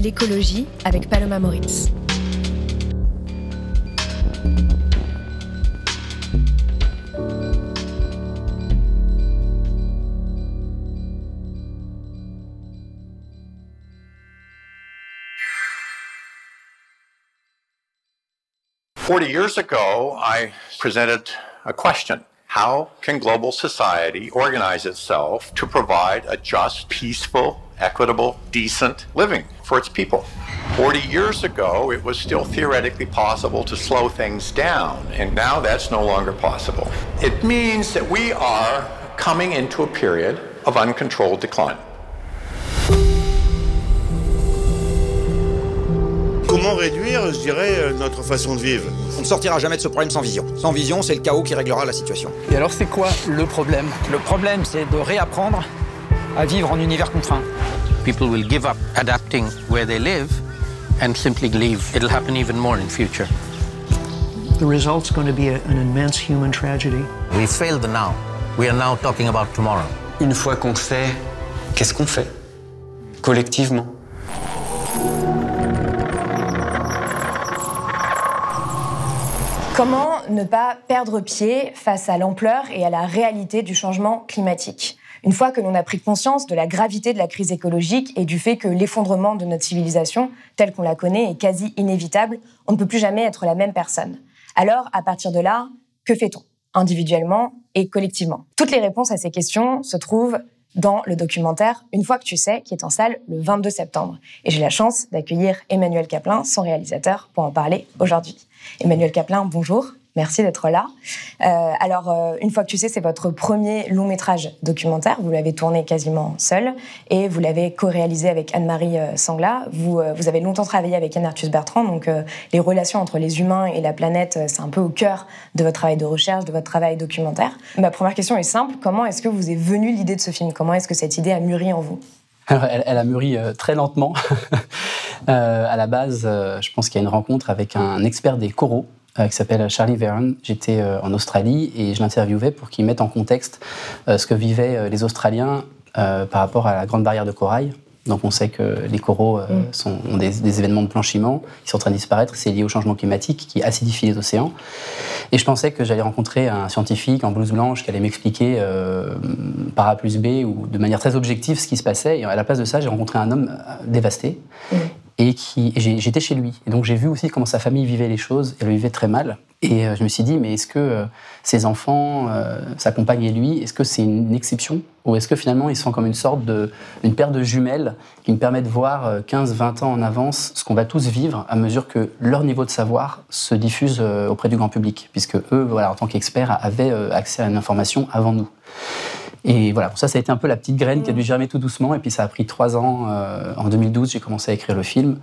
l'écologie avec Paloma Moritz. Forty years ago, I presented a question. How can global society organize itself to provide a just, peaceful, equitable, decent living for its people? 40 years ago, it was still theoretically possible to slow things down, and now that's no longer possible. It means that we are coming into a period of uncontrolled decline. Comment réduire, je dirais, notre façon de vivre? On ne sortira jamais de ce problème sans vision. Sans vision, c'est le chaos qui réglera la situation. Et alors c'est quoi le problème? Le problème, c'est de réapprendre à vivre en univers contraint. People will give up adapting where they live and simply leave. It'll happen even more in future. The result's going to be a, an immense human tragedy. We failed now. We are now talking about tomorrow. Une fois qu'on sait, qu'est-ce qu'on fait? Collectivement. Comment ne pas perdre pied face à l'ampleur et à la réalité du changement climatique? Une fois que l'on a pris conscience de la gravité de la crise écologique et du fait que l'effondrement de notre civilisation, telle qu'on la connaît, est quasi inévitable, on ne peut plus jamais être la même personne. Alors, à partir de là, que fait-on individuellement et collectivement? Toutes les réponses à ces questions se trouvent dans le documentaire Une fois que tu sais, qui est en salle le 22 septembre. Et j'ai la chance d'accueillir Emmanuel Caplin, son réalisateur, pour en parler aujourd'hui. Emmanuel Caplin, bonjour. Merci d'être là. Euh, alors, euh, une fois que tu sais, c'est votre premier long métrage documentaire. Vous l'avez tourné quasiment seul et vous l'avez co-réalisé avec Anne-Marie euh, Sangla. Vous, avez longtemps travaillé avec Anne Arthus Bertrand, donc les relations entre les humains et la planète, c'est un peu au cœur de votre travail de recherche, de votre travail documentaire. Ma première question est simple. Comment est-ce que vous est venue l'idée de ce film? Comment est-ce que cette idée a mûri en vous? Elle, a mûri très lentement. à la base, je pense qu'il y a une rencontre avec un expert des coraux qui s'appelle Charlie Verne. J'étais euh, en Australie et je l'interviewais pour qu'il mette en contexte euh, ce que vivaient les Australiens par rapport à la grande barrière de corail. Donc on sait que les coraux euh, mm. sont, ont des, des, événements de blanchiment qui sont en train de disparaître. C'est lié au changement climatique qui acidifie les océans. Et je pensais que j'allais rencontrer un scientifique en blouse blanche qui allait m'expliquer euh, par A plus B ou de manière très objective ce qui se passait. Et à la place de ça, j'ai rencontré un homme euh, dévasté. Mm. Et, qui, j'étais chez lui. Et donc j'ai vu aussi comment sa famille vivait les choses. Elle le vivait très mal. Et euh, je me suis dit, mais est-ce que euh, ses enfants, euh, sa compagne et lui, est-ce que c'est une exception? Ou est-ce que finalement ils sont comme une sorte de, une paire de jumelles qui me permet de voir 15-20 ans en avance ce qu'on va tous vivre à mesure que leur niveau de savoir se diffuse auprès du grand public, puisque eux, voilà, en tant qu'experts, avaient accès à une information avant nous. Et voilà, pour ça, ça a été un peu la petite graine qui a dû germer tout doucement. Et puis ça a pris trois ans. en 2012, j'ai commencé à écrire le film.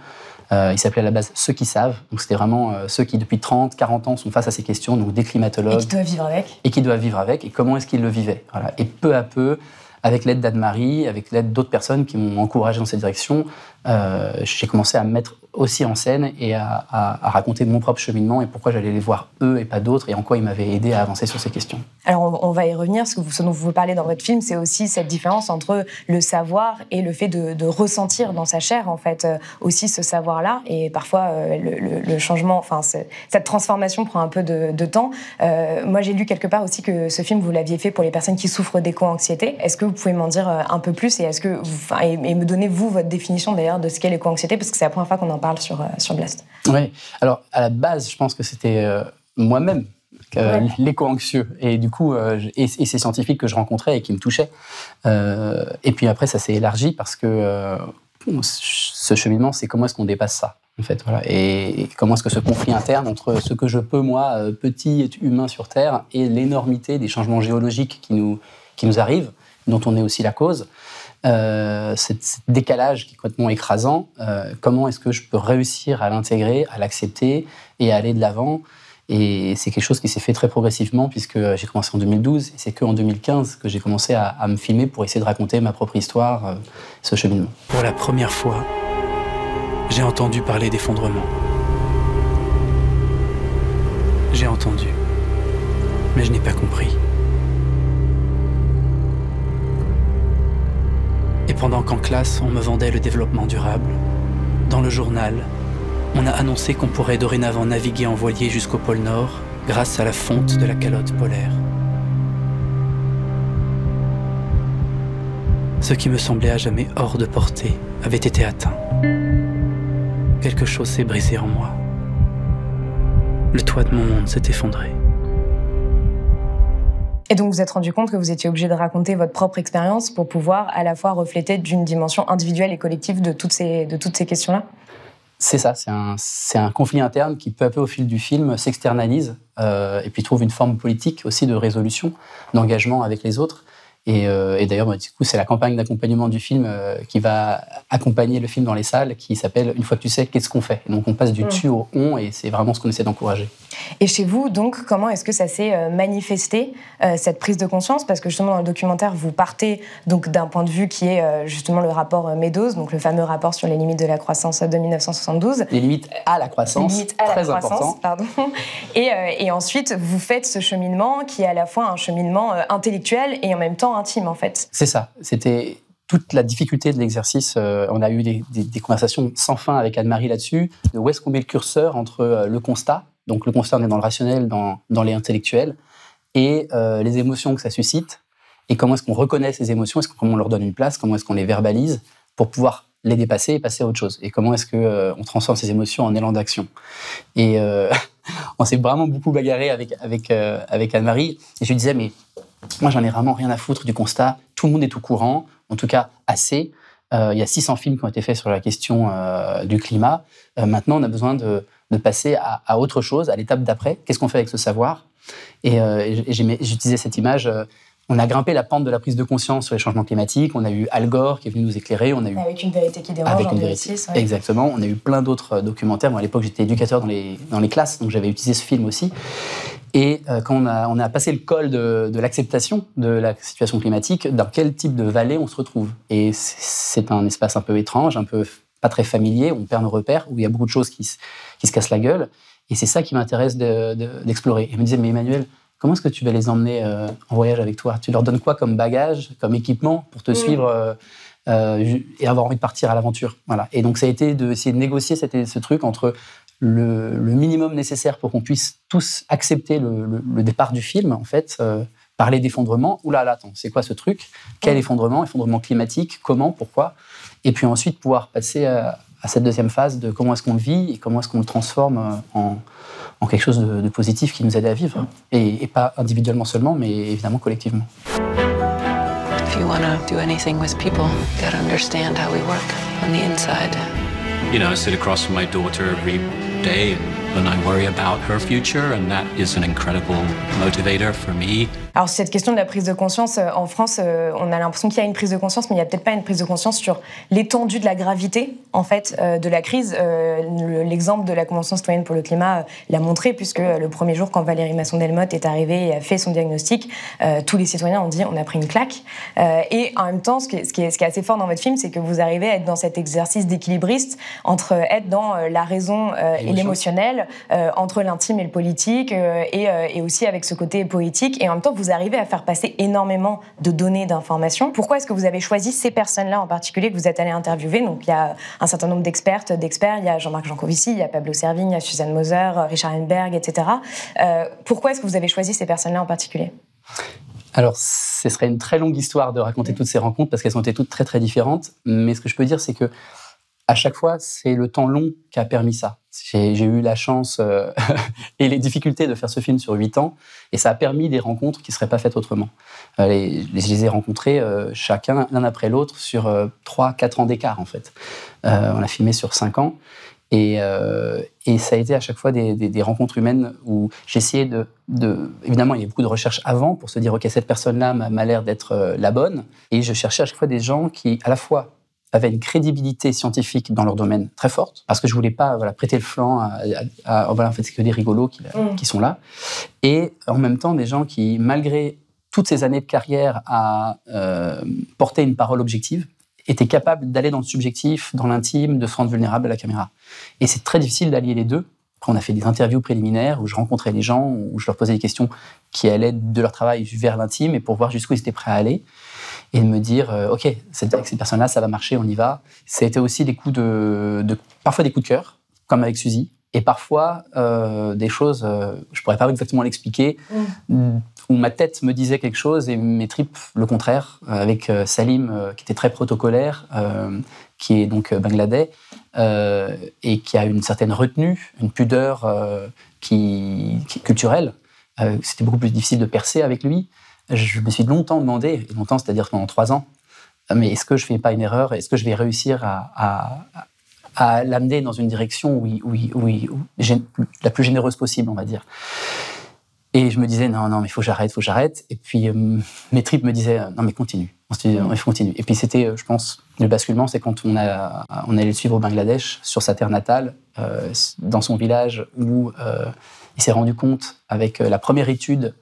Euh, il s'appelait à la base Ceux qui savent. Donc c'était vraiment euh, ceux qui, depuis 30, 40 ans, sont face à ces questions, donc des climatologues. Et qui doivent vivre avec. Et qui doivent vivre avec. Et comment est-ce qu'ils le vivaient. Voilà. Et peu à peu, avec l'aide d'Anne-Marie, avec l'aide d'autres personnes qui m'ont encouragé dans cette direction, euh, j'ai commencé à me mettre aussi en scène et à, raconter mon propre cheminement et pourquoi j'allais les voir eux et pas d'autres et en quoi ils m'avaient aidé à avancer sur ces questions. Alors on, va y revenir, ce, que vous, ce dont vous parlez dans votre film, c'est aussi cette différence entre le savoir et le fait de, ressentir dans sa chair en fait euh, aussi ce savoir-là et parfois euh, le, changement, enfin cette transformation prend un peu de, temps. Moi j'ai lu quelque part aussi que ce film vous l'aviez fait pour les personnes qui souffrent d'éco-anxiété. Est-ce que vous pouvez m'en dire un peu plus et est-ce que vous, me donner vous votre définition d'ailleurs de ce qu'est l'éco-anxiété parce que c'est la première fois qu'on en parle sur, euh, sur Blast. Oui, alors à la base, je pense que c'était euh, moi-même euh, ouais. l'éco-anxieux. Et du coup, euh, et, et, ces scientifiques que je rencontrais et qui me touchaient. Euh, et puis après, ça s'est élargi parce que ce cheminement, c'est comment est-ce qu'on dépasse ça en fait, voilà. et, et comment est-ce que ce conflit interne entre ce que je peux, moi, petit humain sur Terre, et l'énormité des changements géologiques qui nous, qui nous arrivent, dont on est aussi la cause. Euh, décalage qui est complètement écrasant, euh, comment est-ce que je peux réussir à l'intégrer, à l'accepter et à aller de l'avant? Et c'est quelque chose qui s'est fait très progressivement puisque j'ai commencé en 2012 et c'est qu'en 2015 que j'ai commencé à, me filmer pour essayer de raconter ma propre histoire, euh, ce cheminement. Pour la première fois, j'ai entendu parler d'effondrement. J'ai entendu, mais je n'ai pas compris. Et pendant qu'en classe, on me vendait le développement durable, dans le journal, on a annoncé qu'on pourrait dorénavant naviguer en voilier jusqu'au pôle Nord grâce à la fonte de la calotte polaire. Ce qui me semblait à jamais hors de portée avait été atteint. Quelque chose s'est brisé en moi. Le toit de mon monde s'est effondré. Et donc vous êtes rendu compte que vous étiez obligé de raconter votre propre expérience pour pouvoir à la fois refléter d'une dimension individuelle et collective de toutes ces, questions-là? C'est ça, c'est un, un, conflit interne qui peu à peu au fil du film s'externalise euh, et puis trouve une forme politique aussi de résolution, d'engagement avec les autres. Et, euh, et d'ailleurs, bah, du coup, c'est la campagne d'accompagnement du film euh, qui va accompagner le film dans les salles, qui s'appelle Une fois que tu sais, qu'est-ce qu'on fait? Donc, on passe du mm. tu au on, et c'est vraiment ce qu'on essaie d'encourager. Et chez vous, donc, comment est-ce que ça s'est euh, manifesté cette prise de conscience? Parce que justement, dans le documentaire, vous partez donc d'un point de vue qui est justement le rapport Meadows, donc le fameux rapport sur les limites de la croissance de 1972. Les limites à la croissance, les limites à très la croissance, important. Pardon. Et, et ensuite, vous faites ce cheminement qui est à la fois un cheminement intellectuel et en même temps en fait. C'est ça. C'était toute la difficulté de l'exercice. Euh, on a eu des, conversations sans fin avec Anne-Marie là-dessus. De où est-ce qu'on met le curseur entre euh, le constat, donc le constat on est dans le rationnel, dans, les intellectuels, et euh, les émotions que ça suscite, et comment est-ce qu'on reconnaît ces émotions, est-ce comment on leur donne une place, comment est-ce qu'on les verbalise pour pouvoir les dépasser et passer à autre chose, et comment est-ce qu'on on transforme ces émotions en élan d'action. Et on s'est vraiment beaucoup bagarré avec, avec, avec Anne-Marie, et je lui disais, mais moi, j'en ai vraiment rien à foutre du constat. Tout le monde est au courant, en tout cas assez. Euh, il y a 600 films qui ont été faits sur la question euh, du climat. Euh, maintenant, on a besoin de, passer à, autre chose, à l'étape d'après. Qu'est-ce qu'on fait avec ce savoir? Et, j'utilisais cette image. on a grimpé la pente de la prise de conscience sur les changements climatiques. On a eu Al Gore qui est venu nous éclairer. On a eu avec une vérité qui dérange avec une vérité. Exactement. On a eu plein d'autres documentaires. Moi, à l'époque, j'étais éducateur dans les, dans les classes, donc j'avais utilisé ce film aussi. Et euh, quand on a, on a, passé le col de, de l'acceptation de la situation climatique, dans quel type de vallée on se retrouve? Et c'est un espace un peu étrange, un peu pas très familier, où on perd nos repères, où il y a beaucoup de choses qui, qui se cassent la gueule. Et c'est ça qui m'intéresse d'explorer. De, il me disait, mais Emmanuel, comment est-ce que tu vas les emmener euh, en voyage avec toi? Tu leur donnes quoi comme bagage, comme équipement pour te suivre euh, euh, et avoir envie de partir à l'aventure? Voilà. Et donc ça a été d'essayer de négocier ce truc entre le, minimum nécessaire pour qu'on puisse tous accepter le, départ du film, en fait, euh, parler d'effondrement. Oula, là, attends, c'est quoi ce truc? Quel effondrement? Effondrement climatique Comment? Pourquoi? Et puis ensuite pouvoir passer à, cette deuxième phase de comment est-ce qu'on le vit et comment est-ce qu'on le transforme euh, en, quelque chose de, positif qui nous aide à vivre. Et, et pas individuellement seulement, mais évidemment collectivement. If you want to do anything with people, you got to understand how we work on the inside. You know, I sit across from my daughter every sorteio. And I worry about her future, and that is an incredible motivator for me. Alors cette question de la prise de conscience euh, en France, euh, on a l'impression qu'il y a une prise de conscience, mais il n'y a peut-être pas une prise de conscience sur l'étendue de la gravité en fait euh, de la crise. L'exemple de la Convention citoyenne pour le climat l'a montré, puisque le premier jour quand Valérie Masson-Delmotte est arrivée et a fait son diagnostic, tous les citoyens ont dit on a pris une claque. et en même temps, ce qui est assez fort dans votre film, c'est que vous arrivez à être dans cet exercice d'équilibriste entre être dans la raison et l'émotionnel, entre l'intime et le politique, et, et, aussi avec ce côté poétique, et en même temps vous arrivez à faire passer énormément de données, d'informations. Pourquoi est-ce que vous avez choisi ces personnes-là en particulier que vous êtes allé interviewer? Donc il y a un certain nombre d'expertes, d'experts. Il y a Jean-Marc Jancovici, il y a Pablo Servigne, il y a Suzanne Moser, Richard Henberg, etc. Euh, pourquoi est-ce que vous avez choisi ces personnes-là en particulier? Alors, ce serait une très longue histoire de raconter toutes ces rencontres parce qu'elles ont été toutes très très différentes. Mais ce que je peux dire, c'est que à chaque fois, c'est le temps long qui a permis ça. J'ai eu la chance euh, et les difficultés de faire ce film sur huit ans, et ça a permis des rencontres qui ne seraient pas faites autrement. Euh, je les ai rencontrés euh, chacun l'un après l'autre sur trois, quatre ans d'écart en fait. on a filmé sur cinq ans, Et, ça a été à chaque fois des, rencontres humaines où j'essayais de, de, Évidemment, il y a beaucoup de recherches avant pour se dire, OK, cette personne-là m'a l'air d'être la bonne. Et je cherchais à chaque fois des gens qui, à la fois, avaient une crédibilité scientifique dans leur domaine très forte, parce que je voulais pas voilà, prêter le flanc à, à, voilà, en fait, c'est que des rigolos qui, mm. qui, sont là. Et en même temps, des gens qui, malgré toutes ces années de carrière à euh, porter une parole objective, étaient capables d'aller dans le subjectif, dans l'intime, de se rendre vulnérable à la caméra. Et c'est très difficile d'allier les deux. Après, on a fait des interviews préliminaires où je rencontrais les gens, où je leur posais des questions qui allaient de leur travail vers l'intime et pour voir jusqu'où ils étaient prêts à aller. Et de me dire, euh, OK, avec ces personnes-là, ça va marcher, on y va. Ça a été aussi des coups de, de parfois des coups de cœur, comme avec Suzy, et parfois euh, des choses, euh, je pourrais pas exactement l'expliquer, mm où ma tête me disait quelque chose et mes tripes le contraire, euh, avec Salim qui était très protocolaire, qui est donc bangladais, et qui a une certaine retenue, une pudeur qui, qui, culturelle. C'était beaucoup plus difficile de percer avec lui. Je me suis longtemps demandé, longtemps c'est-à-dire pendant trois ans, mais est-ce que je fais pas une erreur Est-ce que je vais réussir à, l'amener dans une direction la plus généreuse possible, on va dire et je me disais, non, non, mais il faut que j'arrête, il faut que j'arrête. Et puis, euh, mes tripes me disaient, non, mais continue. Il faut continuer. Et puis, c'était, euh, je pense, le basculement, c'est quand on, a, on allait le suivre au Bangladesh, sur sa terre natale, euh, dans son village, où il s'est rendu compte, avec la première étude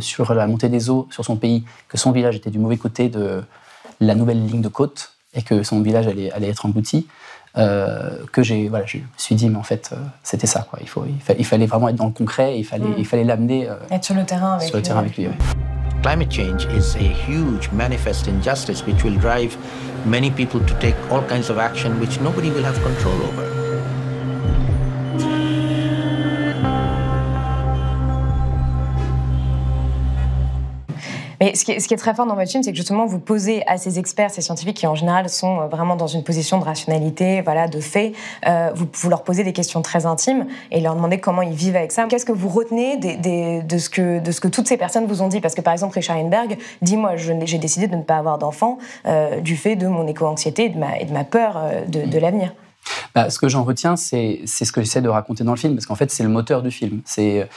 sur la montée des eaux sur son pays, que son village était du mauvais côté de la nouvelle ligne de côte et que son village allait, allait être englouti. Euh, que j'ai, voilà, je me suis dit, mais en fait, euh, c'était ça, quoi. Il, faut, il, fallait vraiment être dans le concret, il fallait, mm. il fallait l'amener. Euh, être sur le terrain avec sur le terrain avec lui. Climate change is a huge manifest injustice which will drive many people to take all kinds of action which nobody will have control over. Mais ce qui, est, très fort dans votre film, c'est que justement, vous posez à ces experts, ces scientifiques qui en général sont euh, vraiment dans une position de rationalité, voilà, de fait, euh, vous, leur posez des questions très intimes et leur demandez comment ils vivent avec ça. Qu'est-ce que vous retenez de, ce que, de ce que toutes ces personnes vous ont dit? Parce que par exemple, Richard Heinberg dit Moi, j'ai décidé de ne pas avoir d'enfant euh, du fait de mon éco-anxiété et, de ma, peur de l'avenir. Bah, ce que j'en retiens, c'est ce que j'essaie de raconter dans le film, parce qu'en fait, c'est le moteur du film. C'est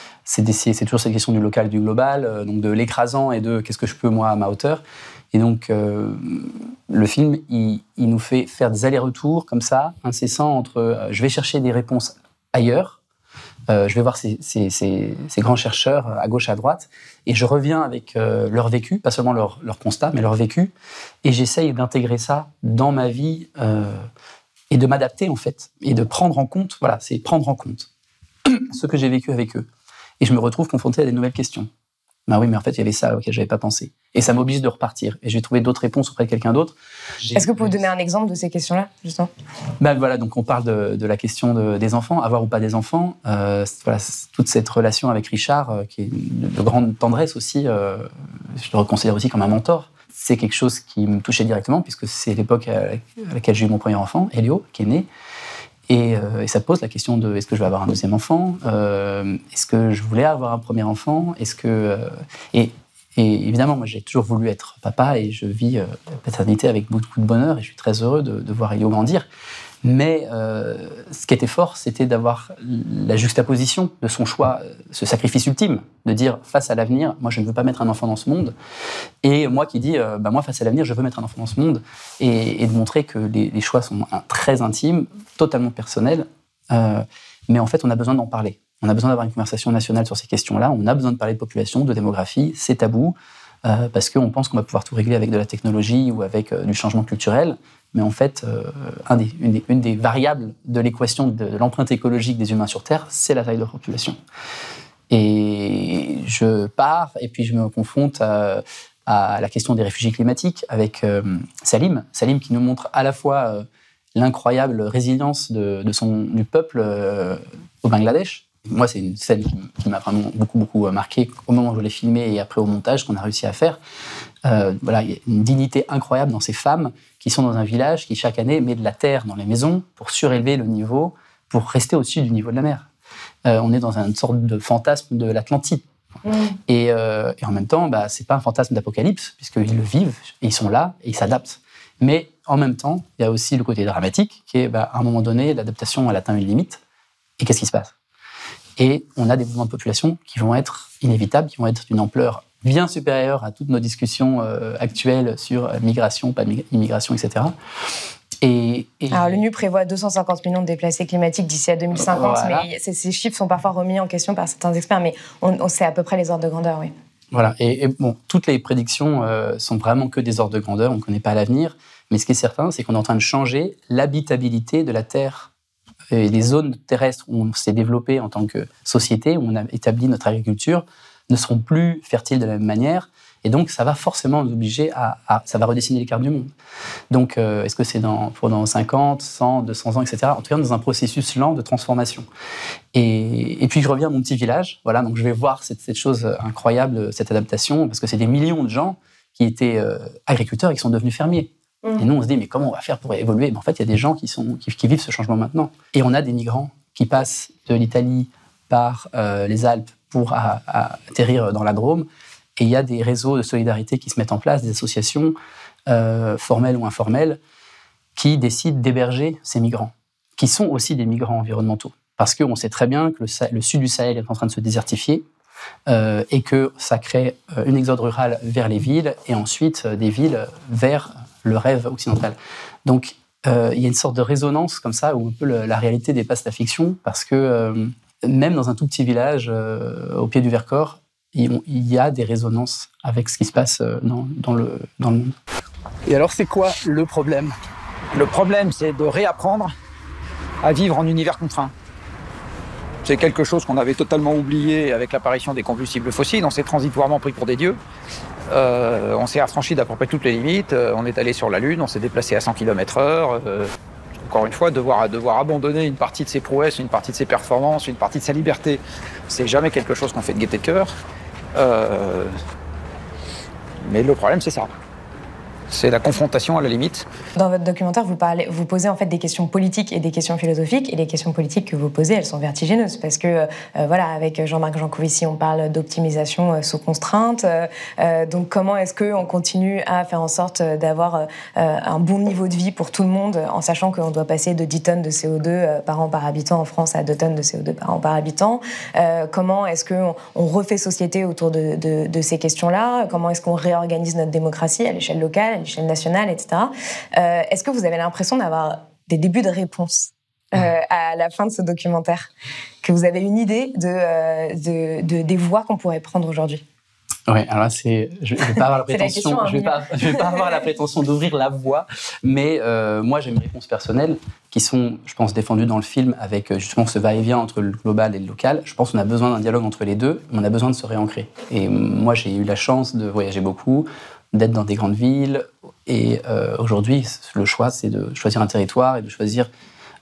toujours cette question du local, du global, euh, donc de l'écrasant et de qu'est-ce que je peux, moi, à ma hauteur. Et donc, euh, le film, il, nous fait faire des allers-retours comme ça, incessants, entre euh, je vais chercher des réponses ailleurs, je vais voir ces, ces, ces, grands chercheurs à gauche, à droite, et je reviens avec leur vécu, pas seulement leur, leur, constat, mais leur vécu, et j'essaye d'intégrer ça dans ma vie et de m'adapter en fait et de prendre en compte, voilà, c'est prendre en compte ce que j'ai vécu avec eux. Et je me retrouve confronté à des nouvelles questions. Ben oui, mais en fait, il y avait ça auquel j'avais pas pensé. Et ça m'oblige de repartir. Et je vais trouver d'autres réponses auprès de quelqu'un d'autre. Est-ce que vous pouvez donner un exemple de ces questions-là, justement? Ben voilà, donc on parle de, la question des enfants, avoir ou pas des enfants. Euh, voilà, toute cette relation avec Richard, euh, qui est de, grande tendresse aussi, euh, je le considère aussi comme un mentor c'est quelque chose qui me touchait directement, puisque c'est l'époque à laquelle j'ai eu mon premier enfant, Elio, qui est né. Euh, et, ça pose la question de est-ce que je vais avoir un deuxième enfant? Euh, Est-ce que je voulais avoir un premier enfant? Est-ce que euh, et, évidemment, moi j'ai toujours voulu être papa et je vis la paternité avec beaucoup de bonheur et je suis très heureux de, de voir Elio grandir. Mais euh, ce qui était fort, c'était d'avoir la juxtaposition de son choix, euh, ce sacrifice ultime, de dire face à l'avenir, moi je ne veux pas mettre un enfant dans ce monde, et moi qui dis, euh, bah, moi face à l'avenir, je veux mettre un enfant dans ce monde, et, de montrer que les, choix sont très intimes, totalement personnels, mais en fait on a besoin d'en parler. On a besoin d'avoir une conversation nationale sur ces questions-là, on a besoin de parler de population, de démographie, c'est tabou. parce qu'on pense qu'on va pouvoir tout régler avec de la technologie ou avec du changement culturel. Mais en fait, euh, une, des, variables de l'équation de, l'empreinte écologique des humains sur Terre, c'est la taille de la population. Et je pars et puis je me confronte à, la question des réfugiés climatiques avec euh, Salim. Salim qui nous montre à la fois euh, l'incroyable résilience du peuple au Bangladesh, moi, c'est une scène qui, m'a vraiment beaucoup, beaucoup marqué au moment où je l'ai filmé et après au montage qu'on a réussi à faire. Euh, voilà, il y a une dignité incroyable dans ces femmes qui sont dans un village qui, chaque année, met de la terre dans les maisons pour surélever le niveau, pour rester au-dessus du niveau de la mer. Euh, on est dans une sorte de fantasme de l'Atlantide. Mm. Euh, et, en même temps, bah, c'est pas un fantasme d'apocalypse, puisqu'ils le vivent, et ils sont là, et ils s'adaptent. Mais en même temps, il y a aussi le côté dramatique, qui est, bah, à un moment donné, l'adaptation, elle atteint une limite. Et qu'est-ce qui se passe? Et on a des mouvements de population qui vont être inévitables, qui vont être d'une ampleur bien supérieure à toutes nos discussions euh, actuelles sur migration, pas immigration, etc. Et, Alors l'ONU prévoit 250 millions de déplacés climatiques d'ici à 2050, mais ces, chiffres sont parfois remis en question par certains experts, mais on, sait à peu près les ordres de grandeur, oui. Voilà, et, bon, toutes les prédictions euh, sont vraiment que des ordres de grandeur, on ne connaît pas l'avenir, mais ce qui est certain, c'est qu'on est en train de changer l'habitabilité de la Terre et les zones terrestres où on s'est développé en tant que société, où on a établi notre agriculture, ne seront plus fertiles de la même manière. Et donc, ça va forcément nous obliger à, ça va redessiner les cartes du monde. Donc, euh, est-ce que c'est dans, pour dans 50, 100, 200 ans, etc. En tout cas, dans un processus lent de transformation. Et, puis, je reviens à mon petit village. Voilà, donc je vais voir cette, cette chose incroyable, cette adaptation, parce que c'est des millions de gens qui étaient euh, agriculteurs et qui sont devenus fermiers. Mmh. Et nous, on se dit, mais comment on va faire pour évoluer? Mais En fait, il y a des gens qui, sont, qui, vivent ce changement maintenant. Et on a des migrants qui passent de l'Italie par euh, les Alpes pour atterrir dans la Drôme. Et il y a des réseaux de solidarité qui se mettent en place, des associations euh, formelles ou informelles, qui décident d'héberger ces migrants, qui sont aussi des migrants environnementaux. Parce qu'on sait très bien que le, sud du Sahel est en train de se désertifier euh, et que ça crée une exode rurale vers les villes et ensuite des villes vers le rêve occidental. Donc, euh, il y a une sorte de résonance comme ça où un peu la réalité dépasse la fiction parce que euh, même dans un tout petit village euh, au pied du Vercors, il, y a des résonances avec ce qui se passe dans, le, dans le monde. Et alors, c'est quoi le problème? Le problème, c'est de réapprendre à vivre en univers contraint. C'est quelque chose qu'on avait totalement oublié avec l'apparition des combustibles fossiles. On s'est transitoirement pris pour des dieux. Euh, on s'est affranchi d'à peu près toutes les limites. Euh, on est allé sur la Lune, on s'est déplacé à 100 km/h. Euh, encore une fois, devoir, devoir abandonner une partie de ses prouesses, une partie de ses performances, une partie de sa liberté, c'est jamais quelque chose qu'on fait de gaieté de cœur. mais le problème, c'est ça c'est la confrontation à la limite. Dans votre documentaire, vous, parlez, vous posez en fait des questions politiques et des questions philosophiques. Et les questions politiques que vous posez, elles sont vertigineuses. Parce que, euh, voilà, avec Jean-Marc Jancovici, on parle d'optimisation euh, sous contrainte. Euh, donc, comment est-ce qu'on continue à faire en sorte d'avoir un bon niveau de vie pour tout le monde, en sachant qu'on doit passer de 10 tonnes de CO2 par an par habitant en France à 2 tonnes de CO2 par an par habitant? Comment est-ce qu'on on refait société autour de, de ces questions-là? Comment est-ce qu'on réorganise notre démocratie à l'échelle locale l'échelle nationale, etc. Euh, est-ce que vous avez l'impression d'avoir des débuts de réponse euh, à la fin de ce documentaire? Que vous avez une idée de, euh, de, des voies qu'on pourrait prendre aujourd'hui? Oui, alors c'est, je, vais pas avoir la prétention, je vais pas, je vais pas avoir la prétention d'ouvrir la voie, mais moi j'ai mes réponses personnelles qui sont, je pense, défendues dans le film avec justement ce va-et-vient entre le global et le local. Je pense qu'on a besoin d'un dialogue entre les deux, on a besoin de se réancrer. Et moi j'ai eu la chance de voyager beaucoup, d'être dans des grandes villes. Et euh, aujourd'hui, le choix, c'est de choisir un territoire et de choisir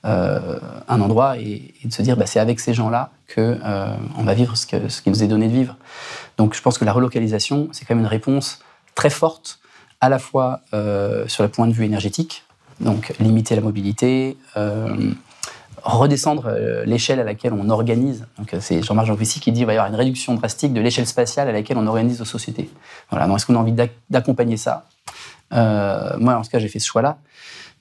euh, un endroit et, de se dire, bah, c'est avec ces gens-là qu'on euh, on va vivre ce, que, nous est donné de vivre. Donc je pense que la relocalisation, c'est quand même une réponse très forte, à la fois sur le point de vue énergétique, donc limiter la mobilité, redescendre euh, l'échelle à laquelle on organise. Donc, euh, c'est Jean-Marc Jancovici qui dit qu'il va y avoir une réduction drastique de l'échelle spatiale à laquelle on organise nos sociétés. Voilà. Donc, est-ce qu'on a envie d'accompagner ça? Euh, Moi, en tout cas, j'ai fait ce choix-là.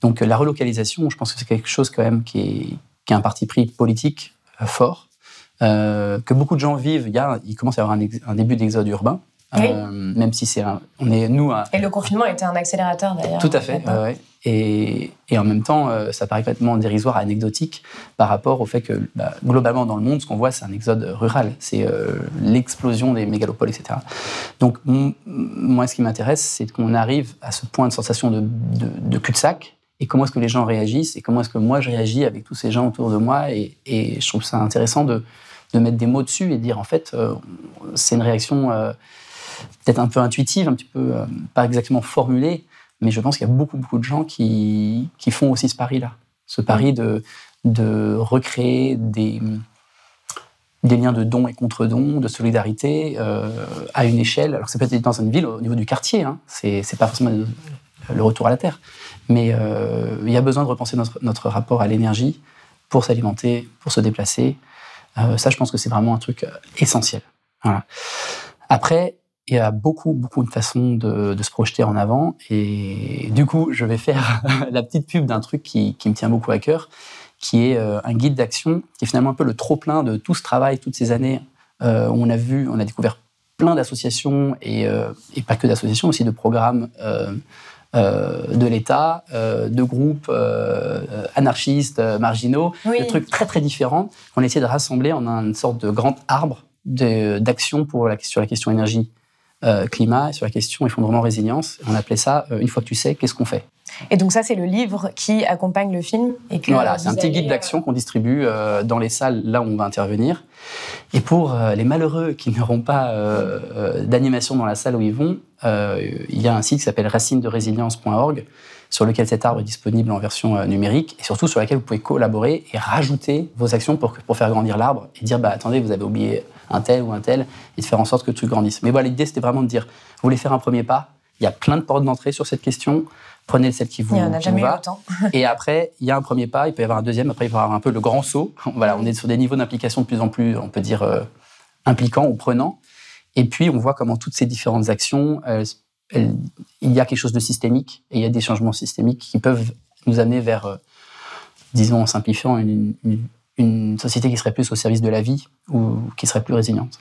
Donc, la relocalisation, je pense que c'est quelque chose quand même qui est, qui un parti pris politique fort, que beaucoup de gens vivent. Il, y a, il commence à y avoir un, début d'exode urbain. Même si c'est on est nous. Et le confinement était un accélérateur d'ailleurs. Tout à fait. Ouais, et, en même temps, euh, ça paraît complètement dérisoire, anecdotique par rapport au fait que bah, globalement dans le monde, ce qu'on voit, c'est un exode rural. C'est euh, l'explosion des mégalopoles, etc. Donc moi, ce qui m'intéresse, c'est qu'on arrive à ce point de sensation de, cul-de-sac et comment est-ce que les gens réagissent? Et comment est-ce que moi je réagis avec tous ces gens autour de moi? Et, je trouve ça intéressant de, mettre des mots dessus et de dire en fait, euh, c'est une réaction peut-être un peu intuitive, un petit peu pas exactement formulée, mais je pense qu'il y a beaucoup, beaucoup de gens qui, qui font aussi ce pari-là. Ce pari de, de recréer des, des liens de dons et contre-dons, de solidarité euh, à une échelle. Alors, ça peut être dans une ville, au niveau du quartier, hein. c'est pas forcément le retour à la terre. Mais euh, il y a besoin de repenser notre, notre rapport à l'énergie pour s'alimenter, pour se déplacer. Euh, ça, je pense que c'est vraiment un truc essentiel. Voilà. Après, il y a beaucoup, beaucoup de façons de, se projeter en avant. Et du coup, je vais faire la petite pub d'un truc qui, me tient beaucoup à cœur, qui est euh, un guide d'action, qui est finalement un peu le trop-plein de tout ce travail, toutes ces années euh, où on a vu, on a découvert plein d'associations, et, euh, pas que d'associations, aussi de programmes de l'État, de groupes anarchistes, marginaux, de trucs très, très différents qu'on a essayé de rassembler en une sorte de grand arbre d'action pour la, sur la question énergie euh, climat, sur la question effondrement résilience. On appelait ça euh, une fois que tu sais, qu'est-ce qu'on fait Et donc ça, c'est le livre qui accompagne le film et que Voilà, c'est un petit guide d'action qu'on distribue euh, dans les salles là où on va intervenir. Et pour les malheureux qui n'auront pas d'animation dans la salle où ils vont, il y a un site qui s'appelle racine-de-résilience.org sur lequel cet arbre est disponible en version numérique et surtout sur lequel vous pouvez collaborer et rajouter vos actions pour, pour faire grandir l'arbre et dire bah attendez vous avez oublié un tel ou un tel, et de faire en sorte que le truc grandisse. Mais voilà, l'idée, c'était vraiment de dire, vous voulez faire un premier pas, il y a plein de portes d'entrée sur cette question, prenez celle qui vous, il y en a jamais va. et après, il y a un premier pas, il peut y avoir un deuxième, après il peut y avoir un peu le grand saut. Voilà, on est sur des niveaux d'implication de plus en plus, on peut dire, euh, impliquants ou prenants. Et puis, on voit comment toutes ces différentes actions, il y a quelque chose de systémique, et il y a des changements systémiques qui peuvent nous amener vers, euh, disons en simplifiant, une, une société qui serait plus au service de la vie ou qui serait plus résiliente.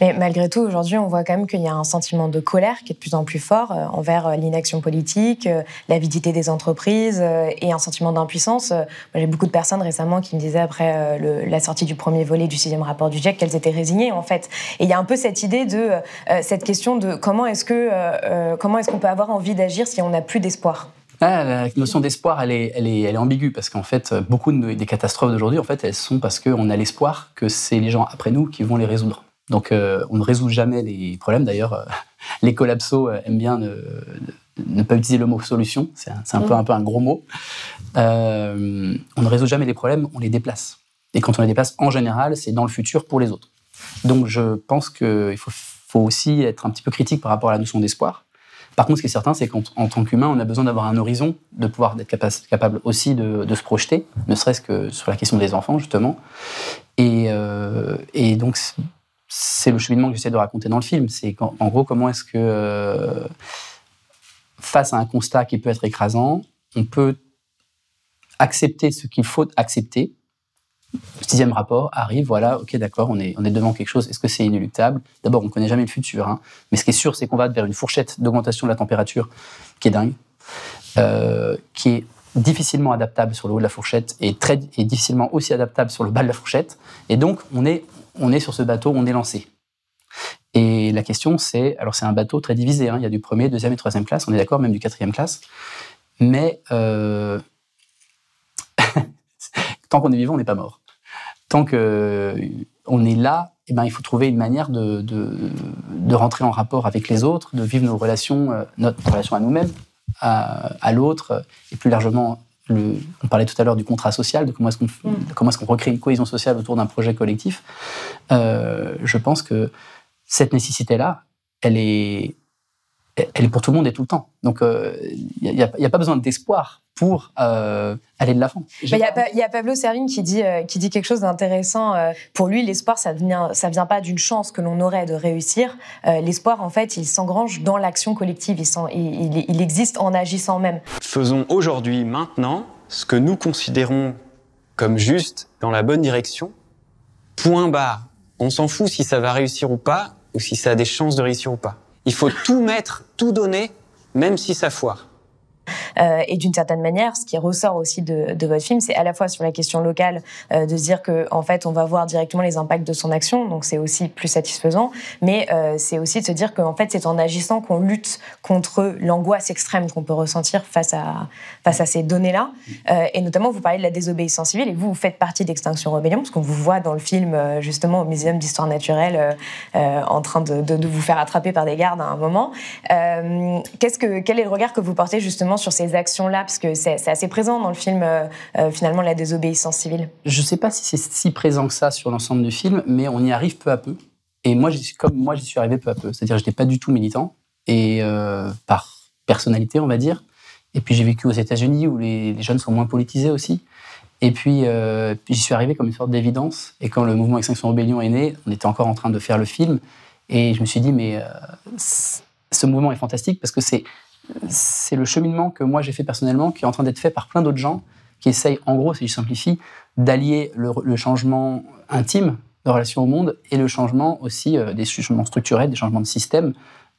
Mais malgré tout, aujourd'hui, on voit quand même qu'il y a un sentiment de colère qui est de plus en plus fort euh, envers euh, l'inaction politique, euh, l'avidité des entreprises et un sentiment d'impuissance. J'ai beaucoup de personnes récemment qui me disaient après la sortie du premier volet du sixième rapport du GIEC qu'elles étaient résignées en fait. Et il y a un peu cette idée de cette question de comment est-ce que comment est-ce qu'on peut avoir envie d'agir si on n'a plus d'espoir? Ah, la notion d'espoir, elle est, elle, est, elle est ambiguë parce qu'en fait, beaucoup des catastrophes d'aujourd'hui, en fait, elles sont parce qu'on a l'espoir que c'est les gens après nous qui vont les résoudre. Donc, euh, on ne résout jamais les problèmes. D'ailleurs, euh, les collapsos euh, aiment bien ne, pas utiliser le mot solution. C'est un, peu, mm. un peu un gros mot. on ne résout jamais les problèmes, on les déplace. Et quand on les déplace, en général, c'est dans le futur pour les autres. Donc, je pense qu'il faut, faut aussi être un petit peu critique par rapport à la notion d'espoir. Par contre, ce qui est certain, c'est qu'en tant qu'humain, on a besoin d'avoir un horizon, de pouvoir être capable aussi de, se projeter, ne serait-ce que sur la question des enfants, justement. Et, euh, donc, c'est le cheminement que j'essaie de raconter dans le film. C'est en gros, comment est-ce que, euh, face à un constat qui peut être écrasant, on peut accepter ce qu'il faut accepter, sixième rapport arrive, voilà, ok, d'accord, on est, on est devant quelque chose. Est-ce que c'est inéluctable? D'abord, on ne connaît jamais le futur, hein, mais ce qui est sûr, c'est qu'on va vers une fourchette d'augmentation de la température qui est dingue, euh, qui est difficilement adaptable sur le haut de la fourchette et, très, difficilement aussi adaptable sur le bas de la fourchette. Et donc, on est, on est sur ce bateau, on est lancé. Et la question, c'est, alors c'est un bateau très divisé, hein, il y a du premier, deuxième et troisième classe, on est d'accord, même du quatrième classe, mais euh, tant qu'on est vivant, on n'est pas mort tant qu'on euh, est là, eh ben, il faut trouver une manière de, de, rentrer en rapport avec les autres, de vivre nos relations, euh, notre relation à nous-mêmes, à, l'autre, et plus largement, le, on parlait tout à l'heure du contrat social, de comment est-ce qu'on mm. comment est-ce qu'on recrée une cohésion sociale autour d'un projet collectif. Euh, je pense que cette nécessité-là, elle est, elle est pour tout le monde et tout le temps. Donc, il n'y a, a, pas besoin d'espoir pour euh, aller de l'avant. Il y, a Pablo Servigne qui dit, euh, qui dit quelque chose d'intéressant. Euh, pour lui, l'espoir, ça ne vient, ça vient pas d'une chance que l'on aurait de réussir. l'espoir, en fait, il s'engrange dans l'action collective. Il, il, il, existe en agissant même. Faisons aujourd'hui, maintenant, ce que nous considérons comme juste dans la bonne direction. Point barre. On s'en fout si ça va réussir ou pas, ou si ça a des chances de réussir ou pas. Il faut tout mettre, tout donner, même si ça foire. Euh, et d'une certaine manière, ce qui ressort aussi de, votre film, c'est à la fois sur la question locale, euh, de dire que en fait, on va voir directement les impacts de son action, donc c'est aussi plus satisfaisant. Mais euh, c'est aussi de se dire qu'en fait, c'est en agissant qu'on lutte contre l'angoisse extrême qu'on peut ressentir face à face à ces données-là. et notamment, vous parlez de la désobéissance civile et vous, vous faites partie d'Extinction Rebellion, parce qu'on vous voit dans le film justement au Muséum d'histoire naturelle en train de, vous faire attraper par des gardes à un moment. Quel est le regard que vous portez justement sur ces actions-là Parce que c'est assez présent dans le film, euh, euh, finalement, la désobéissance civile. Je ne sais pas si c'est si présent que ça sur l'ensemble du film, mais on y arrive peu à peu. Et moi, comme moi, j'y suis arrivé peu à peu. C'est-à-dire, je n'étais pas du tout militant, et euh, par personnalité, on va dire. Et puis, j'ai vécu aux États-Unis où les, jeunes sont moins politisés aussi. Et puis, j'y suis arrivé comme une sorte d'évidence. Et quand le mouvement Extinction Rebellion est né, on était encore en train de faire le film. Et je me suis dit, mais ce mouvement est fantastique parce que c'est c'est le cheminement que moi j'ai fait personnellement, qui est en train d'être fait par plein d'autres gens qui essayent, en gros, si je simplifie, d'allier le, changement intime de relation au monde et le changement aussi euh, des changements structurels, des changements de système,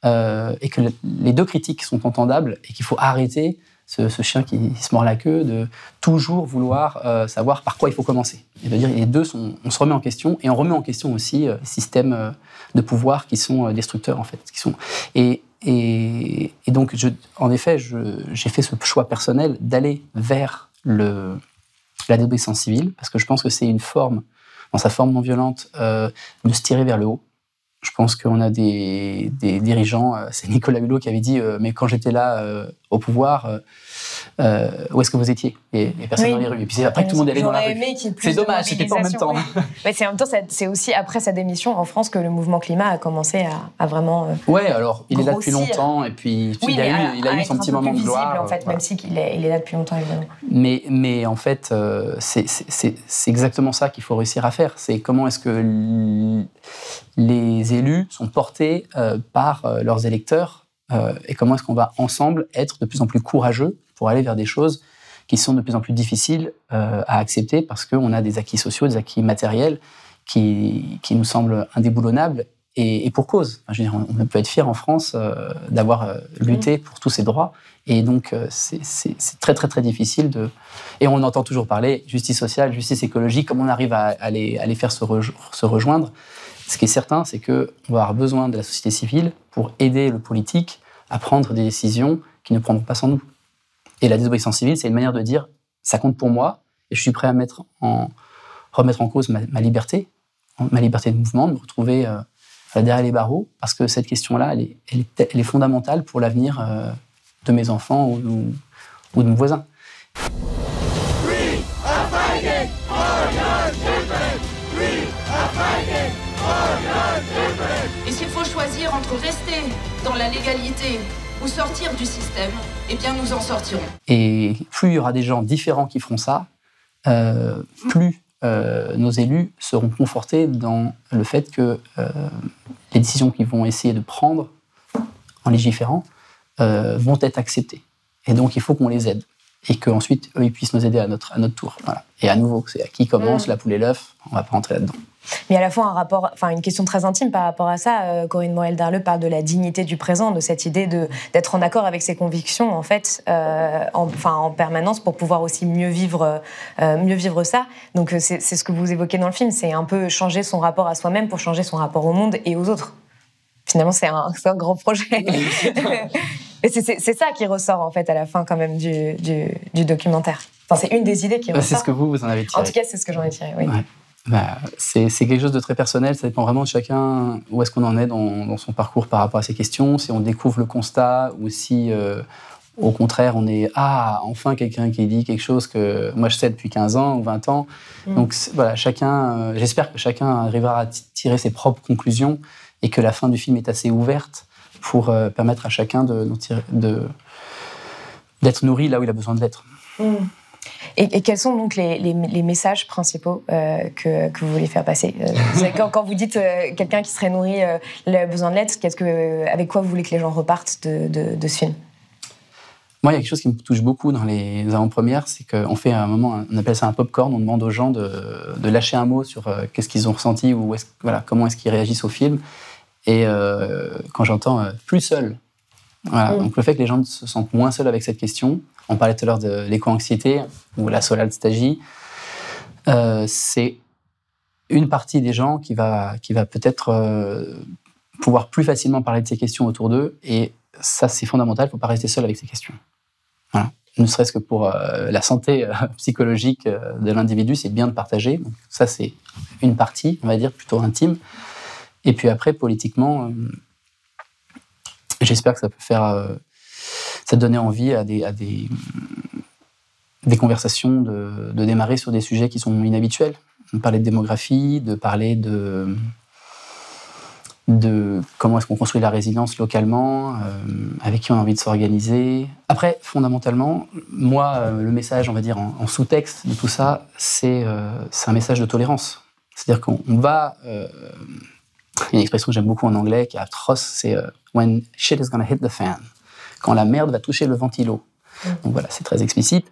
euh, et que les deux critiques sont entendables et qu'il faut arrêter ce, chien qui se mord la queue de toujours vouloir savoir par quoi il faut commencer. Et de dire les deux, sont, on se remet en question et on remet en question aussi les systèmes de pouvoir qui sont euh, destructeurs, en fait. Qui sont... Et, et, donc, en effet, j'ai fait ce choix personnel d'aller vers le, la désobéissance civile, parce que je pense que c'est une forme, dans sa forme non violente, euh, de se tirer vers le haut. Je pense qu'on a des, dirigeants, euh, c'est Nicolas Hulot qui avait dit, mais quand j'étais là au pouvoir, euh, où est-ce que vous étiez et, les personnes dans les rues. Et puis après que tout le monde allait dans la rue. C'est dommage, c'était pas en même temps. Mais c'est en même temps, c'est aussi après sa démission en France que le mouvement climat a commencé à, vraiment. Euh, ouais, alors il est là depuis longtemps et puis il, a eu, il a eu son petit moment de gloire. En fait, même si il est, il est, là depuis longtemps évidemment. Mais, mais en fait, euh, c'est exactement ça qu'il faut réussir à faire. C'est comment est-ce que les élus sont portés par leurs électeurs et comment est-ce qu'on va ensemble être de plus en plus courageux pour aller vers des choses qui sont de plus en plus difficiles euh, à accepter parce qu'on a des acquis sociaux, des acquis matériels qui, qui nous semblent indéboulonnables et, pour cause. je veux dire, on, peut être fier en France euh, d'avoir euh, lutté pour tous ces droits. Et donc, c'est très, très, très difficile de. Et on entend toujours parler justice sociale, justice écologique, comment on arrive à, à, les, à les, faire se, se, rejoindre. Ce qui est certain, c'est qu'on va avoir besoin de la société civile pour aider le politique à prendre des décisions qui ne prendront pas sans nous. Et la désobéissance civile, c'est une manière de dire ça compte pour moi et je suis prêt à mettre en, remettre en cause ma, liberté, ma liberté de mouvement, de me retrouver euh, derrière les barreaux, parce que cette question-là, elle est, fondamentale pour l'avenir euh, de mes enfants ou, de mon voisin. Choisir entre rester dans la légalité ou sortir du système, eh bien nous en sortirons. Et plus il y aura des gens différents qui feront ça, euh, plus euh, nos élus seront confortés dans le fait que euh, les décisions qu'ils vont essayer de prendre en légiférant vont être acceptées. Et donc il faut qu'on les aide. Et qu'ensuite, eux, ils puissent nous aider à notre, à notre tour. Voilà. Et à nouveau, c'est à qui commence, mm. la poule et l'œuf, on va pas rentrer là-dedans. Mais à la fois un rapport, enfin une question très intime par rapport à ça. Euh, Corinne Morel Darleux parle de la dignité du présent, de cette idée de d'être en accord avec ses convictions en fait, euh, en, enfin en permanence pour pouvoir aussi mieux vivre, euh, mieux vivre ça. Donc c'est ce que vous évoquez dans le film, c'est un peu changer son rapport à soi-même pour changer son rapport au monde et aux autres. Finalement, c'est un, un, grand projet. et c'est ça qui ressort en fait à la fin quand même du, du, documentaire. Enfin, c'est une des idées qui ressort. C'est ce que vous, vous en avez tiré. En tout cas, c'est ce que j'en ai tiré, oui. Bah, c'est quelque chose de très personnel, ça dépend vraiment de chacun où est-ce qu'on en est dans, son parcours par rapport à ces questions, si on découvre le constat ou si euh, au contraire on est ah enfin quelqu'un qui dit quelque chose que moi je sais depuis 15 ans ou 20 ans. Mm. Donc voilà, chacun euh, j'espère que chacun arrivera à tirer ses propres conclusions et que la fin du film est assez ouverte pour euh, permettre à chacun de d'être nourri là où il a besoin d'être. Mm. Et, quels sont donc les, messages principaux euh, que, vous voulez faire passer euh, quand, vous dites euh, quelqu'un qui serait nourri le besoin de l'être, qu'est-ce que, avec quoi vous voulez que les gens repartent de, ce film? Moi, il y a quelque chose qui me touche beaucoup dans les avant-premières, c'est qu'on fait un moment, on appelle ça un pop-corn, on demande aux gens de, lâcher un mot sur qu'est-ce qu'ils ont ressenti ou voilà, comment est-ce qu'ils réagissent au film. Et quand j'entends plus seul, voilà, mm. donc le fait que les gens se sentent moins seuls avec cette question, on parlait tout à l'heure de l'éco-anxiété ou la solalstagie. Euh, c'est une partie des gens qui va, qui va peut-être euh, pouvoir plus facilement parler de ces questions autour d'eux. Et ça, c'est fondamental. Il ne faut pas rester seul avec ces questions. Ne serait-ce que pour euh, la santé psychologique de l'individu, c'est bien de partager. Donc, ça, c'est une partie, on va dire, plutôt intime. Et puis après, politiquement, j'espère que ça peut faire ça donnait envie à des, conversations de, démarrer sur des sujets qui sont inhabituels. De parler de démographie, de parler de, comment est-ce qu'on construit la résilience localement, euh, avec qui on a envie de s'organiser. Après, fondamentalement, moi, euh, le message, on va dire, en, sous-texte de tout ça, c'est euh, un message de tolérance. C'est-à-dire qu'on va Il y a une expression que j'aime beaucoup en anglais qui est atroce, c'est when shit is gonna hit the fan. Quand la merde va toucher le ventilo. Donc voilà, c'est très explicite.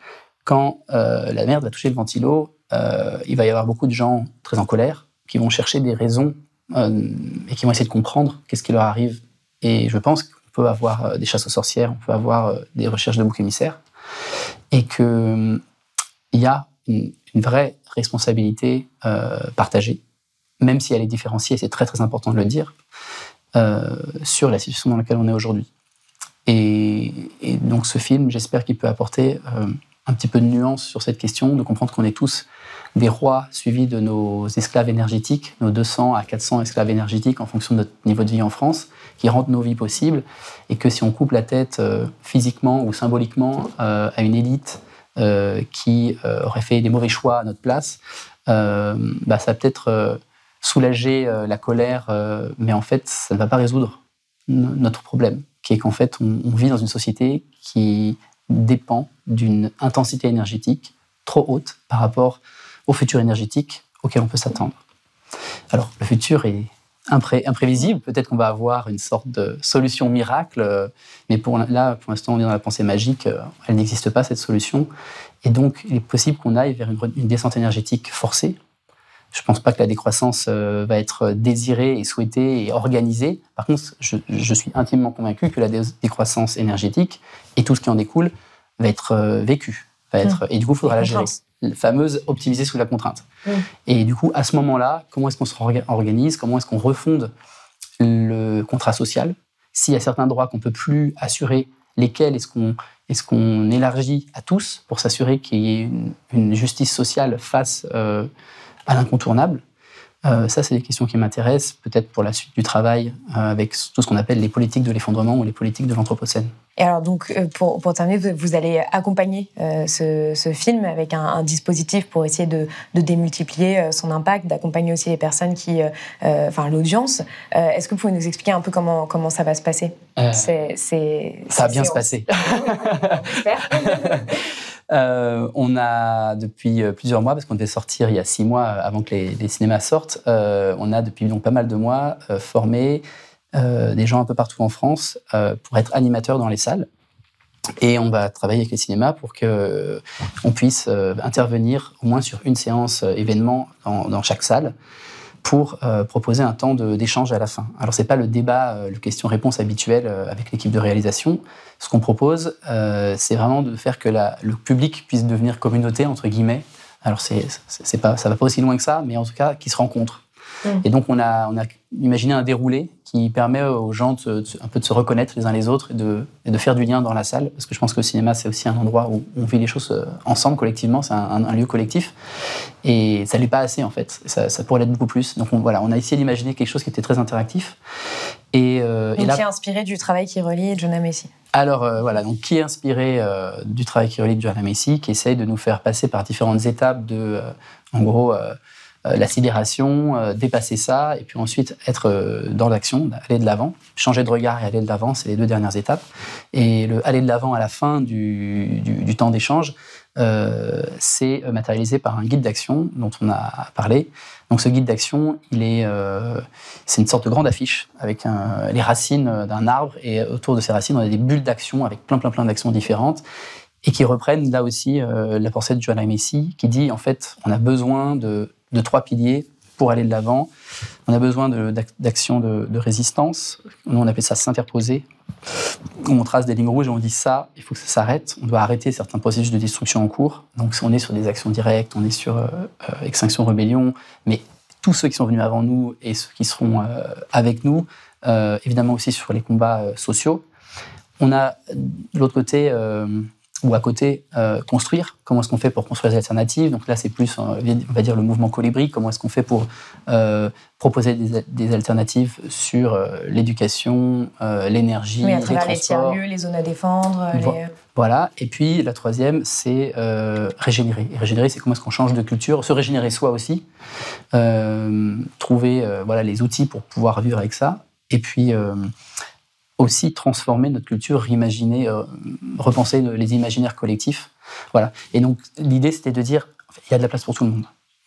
Quand la merde va toucher le ventilo, il va y avoir beaucoup de gens très en colère qui vont chercher des raisons et qui vont essayer de comprendre qu'est-ce qui leur arrive. Et je pense qu'on peut avoir des chasses aux sorcières, on peut avoir des recherches de boucs émissaires, et qu'il y a une, vraie responsabilité partagée même si elle est différenciée, c'est très très important de le dire, euh, sur la situation dans laquelle on est aujourd'hui. Et, donc ce film, j'espère qu'il peut apporter euh, un petit peu de nuance sur cette question, de comprendre qu'on est tous des rois suivis de nos esclaves énergétiques, nos 200 à 400 esclaves énergétiques en fonction de notre niveau de vie en France, qui rendent nos vies possibles, et que si on coupe la tête euh, physiquement ou symboliquement à une élite qui aurait fait des mauvais choix à notre place, bah, ça peut-être soulager euh, la colère, euh, mais en fait, ça ne va pas résoudre notre problème, qui qu'en fait, on, vit dans une société qui dépend d'une intensité énergétique trop haute par rapport au futur énergétique auquel on peut s'attendre. Alors, le futur est imprévisible. Peut-être qu'on va avoir une sorte de solution miracle, euh, mais pour là, pour l'instant, on est dans la pensée magique. Elle n'existe pas cette solution, et donc il est possible qu'on aille vers une descente énergétique forcée je ne pense pas que la décroissance euh, va être désirée et souhaitée et organisée. Par contre, je, suis intimement convaincu que la décroissance énergétique et tout ce qui en découle va être euh, vécu. Va être, Et du coup, il faudra la gérer. La fameuse optimiser sous la contrainte. Et du coup, à ce moment-là, comment est-ce qu'on se organise Comment est-ce qu'on refonde le contrat social? S'il y a certains droits qu'on ne peut plus assurer, lesquels est-ce qu'on est qu'on élargit à tous pour s'assurer qu'il y ait une, justice sociale face euh, à l'incontournable. Euh, ça, c'est des questions qui m'intéressent, peut-être pour la suite du travail, euh, avec tout ce qu'on appelle les politiques de l'effondrement ou les politiques de l'anthropocène. Et alors, donc, euh, pour, pour terminer, vous, allez accompagner ce, ce, film avec un, dispositif pour essayer de, de démultiplier son impact, d'accompagner aussi les personnes qui. enfin, l'audience. Est-ce que vous pouvez nous expliquer un peu comment, comment ça va se passer? Ça va bien se passer. Euh, on a depuis euh, plusieurs mois, parce qu'on devait sortir il y a six mois euh, avant que les, cinémas sortent, on a depuis donc pas mal de mois formé des gens un peu partout en France pour être animateurs dans les salles. Et on va travailler avec les cinémas pour que on puisse intervenir au moins sur une séance événement dans chaque salle pour euh, proposer un temps d'échange à la fin. Alors c'est pas le débat, euh, le question-réponse habituel euh, avec l'équipe de réalisation. Ce qu'on propose, c'est vraiment de faire que le public puisse devenir communauté entre guillemets. Alors c'est, c'est pas, ça va pas aussi loin que ça, mais en tout cas qui se rencontrent. Mm. Et donc, on a, on a imaginé un déroulé qui permet aux gens de, un peu de se reconnaître les uns les autres et de, de, faire du lien dans la salle. Parce que je pense que le cinéma, c'est aussi un endroit où on vit les choses euh, ensemble, collectivement. C'est un, lieu collectif. Et ça n'est pas assez, en fait. Ça, pourrait l'être beaucoup plus. Donc, on, voilà, on a essayé d'imaginer quelque chose qui était très interactif. Et, euh, et là, qui est inspiré du travail qui relie Jonah Messi. Alors euh, voilà, donc qui est inspiré du travail qui relie Jonah Messi, qui essaye de nous faire passer par différentes étapes de, en gros, la sidération, euh, dépasser ça, et puis ensuite être euh, dans l'action, aller de l'avant, changer de regard et aller de l'avant, c'est les deux dernières étapes. Et le aller de l'avant à la fin du, temps d'échange, c'est matérialisé par un guide d'action dont on a parlé. Donc ce guide d'action, il est, c'est une sorte de grande affiche avec les racines d'un arbre et autour de ces racines, on a des bulles d'action avec plein plein plein d'actions différentes et qui reprennent là aussi la pensée de Joanna Messi qui dit en fait on a besoin de de trois piliers pour aller de l'avant. On a besoin d'actions de, résistance. Nous, on appelle ça s'interposer. On trace des lignes rouges et on dit ça, il faut que ça s'arrête. On doit arrêter certains processus de destruction en cours. Donc, on est sur des actions directes, on est sur euh, euh, extinction, rébellion, mais tous ceux qui sont venus avant nous et ceux qui seront euh, avec nous, évidemment aussi sur les combats sociaux. On a de l'autre côté ou à côté euh, construire. Comment est-ce qu'on fait pour construire des alternatives? Donc là, c'est plus, euh, on va dire, le mouvement colibri. Comment est-ce qu'on fait pour euh, proposer des, alternatives sur l'éducation, l'énergie, oui, à travers les, tiers-lieux, les zones à défendre. Voilà. Et puis la troisième, c'est régénérer. Et régénérer, c'est comment est-ce qu'on change de culture, se régénérer soi aussi, trouver voilà les outils pour pouvoir vivre avec ça. Et puis aussi transformer notre culture, réimaginer, euh, repenser les imaginaires collectifs. Voilà. Et donc, l'idée, c'était de dire, il y a de la place pour tout le monde.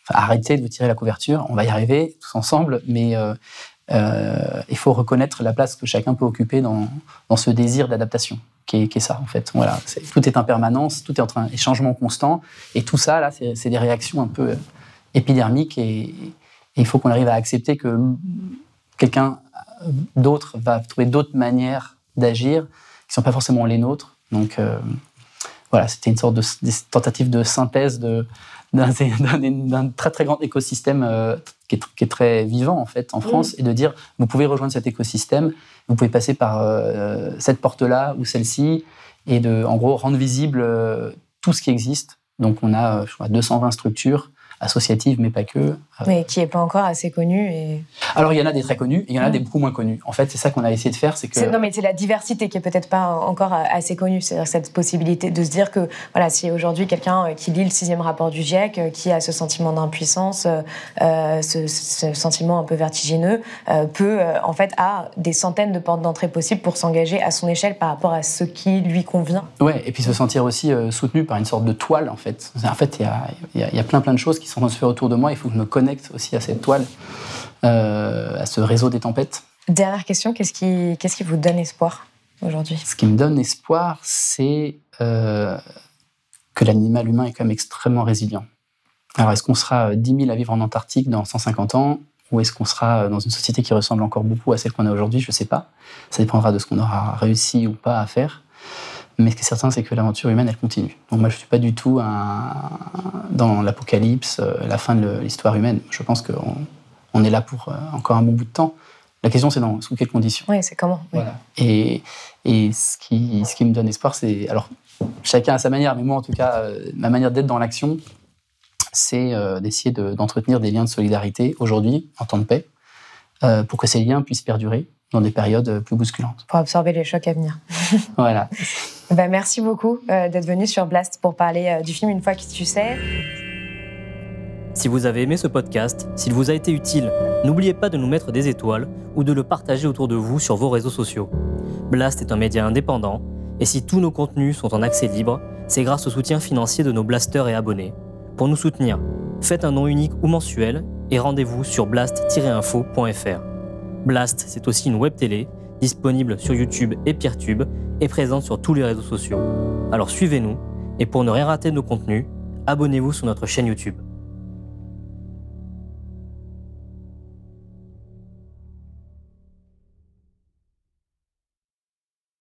arrêtez de tirer la couverture, on va y arriver tous ensemble, mais, euh, il faut reconnaître la place que chacun peut occuper dans, dans ce désir d'adaptation, qui est, est, ça en fait. Voilà, tout est en permanence, tout est en train, et changement constant, et tout ça là, c'est des réactions un peu épidermiques, et il faut qu'on arrive à accepter que quelqu'un d'autre va trouver d'autres manières d'agir qui sont pas forcément les nôtres. Donc euh, voilà, c'était une sorte de tentative de synthèse de d'un très très grand écosystème euh, qui, est, qui, est, très vivant en fait en France et de dire vous pouvez rejoindre cet écosystème, vous pouvez passer par euh, cette porte-là ou celle-ci et de en gros rendre visible tout ce qui existe. Donc on a je crois, 220 structures associative, mais pas que. Mais qui n'est pas encore assez connue. Et... Alors, il y en a des très connus, et il y en a des beaucoup moins connus. En fait, c'est ça qu'on a essayé de faire, c'est que... Non, mais c'est la diversité qui est peut-être pas encore assez connue. C'est cette possibilité de se dire que, voilà, si aujourd'hui quelqu'un euh, qui lit le sixième rapport du GIEC, euh, qui a ce sentiment d'impuissance, euh, ce, sentiment un peu vertigineux, peut, en fait, a des centaines de portes d'entrée possibles pour s'engager à son échelle par rapport à ce qui lui convient. Ouais, et puis se sentir aussi soutenu par une sorte de toile, en fait. En fait, il y a, y a plein plein de choses qui sont de se faire autour de moi. Il faut que je me connecte aussi à cette toile, euh, à ce réseau des tempêtes. Dernière question, qu'est-ce qui, qu'est-ce qui vous donne espoir aujourd'hui? Ce qui me donne espoir, c'est euh, que l'animal humain est quand même extrêmement résilient. Alors, est-ce qu'on sera 10 000 à vivre en Antarctique dans 150 ans? Ou est-ce qu'on sera dans une société qui ressemble encore beaucoup à celle qu'on a aujourd'hui? Je ne sais pas. Ça dépendra de ce qu'on aura réussi ou pas à faire. Mais ce qui est certain, c'est que l'aventure humaine, elle continue. Donc moi, je ne suis pas du tout dans l'apocalypse, euh, la fin de l'histoire humaine. Je pense qu'on on est là pour euh, encore un bon bout de temps. La question, c'est dans sous quelles conditions. Oui, c'est comment. Voilà. Et, et ce, qui, ce qui me donne espoir, c'est... Alors, chacun à sa manière, mais moi, en tout cas, euh, ma manière d'être dans l'action, c'est d'essayer d'entretenir des liens de solidarité aujourd'hui, en temps de paix, pour que ces liens puissent perdurer dans des périodes plus bousculantes. Pour absorber les chocs à venir. voilà. Bah, merci beaucoup euh, d'être venu sur Blast pour parler euh, du film Une fois que tu sais. Si vous avez aimé ce podcast, s'il vous a été utile, n'oubliez pas de nous mettre des étoiles ou de le partager autour de vous sur vos réseaux sociaux. Blast est un média indépendant, et si tous nos contenus sont en accès libre, c'est grâce au soutien financier de nos blasters et abonnés. Pour nous soutenir, faites un nom unique ou mensuel et rendez-vous sur blast-info.fr. Blast, c'est aussi une web télé disponible sur YouTube et Peertube et présente sur tous les réseaux sociaux. Alors suivez-nous et pour ne rien rater de nos contenus, abonnez-vous sur notre chaîne YouTube.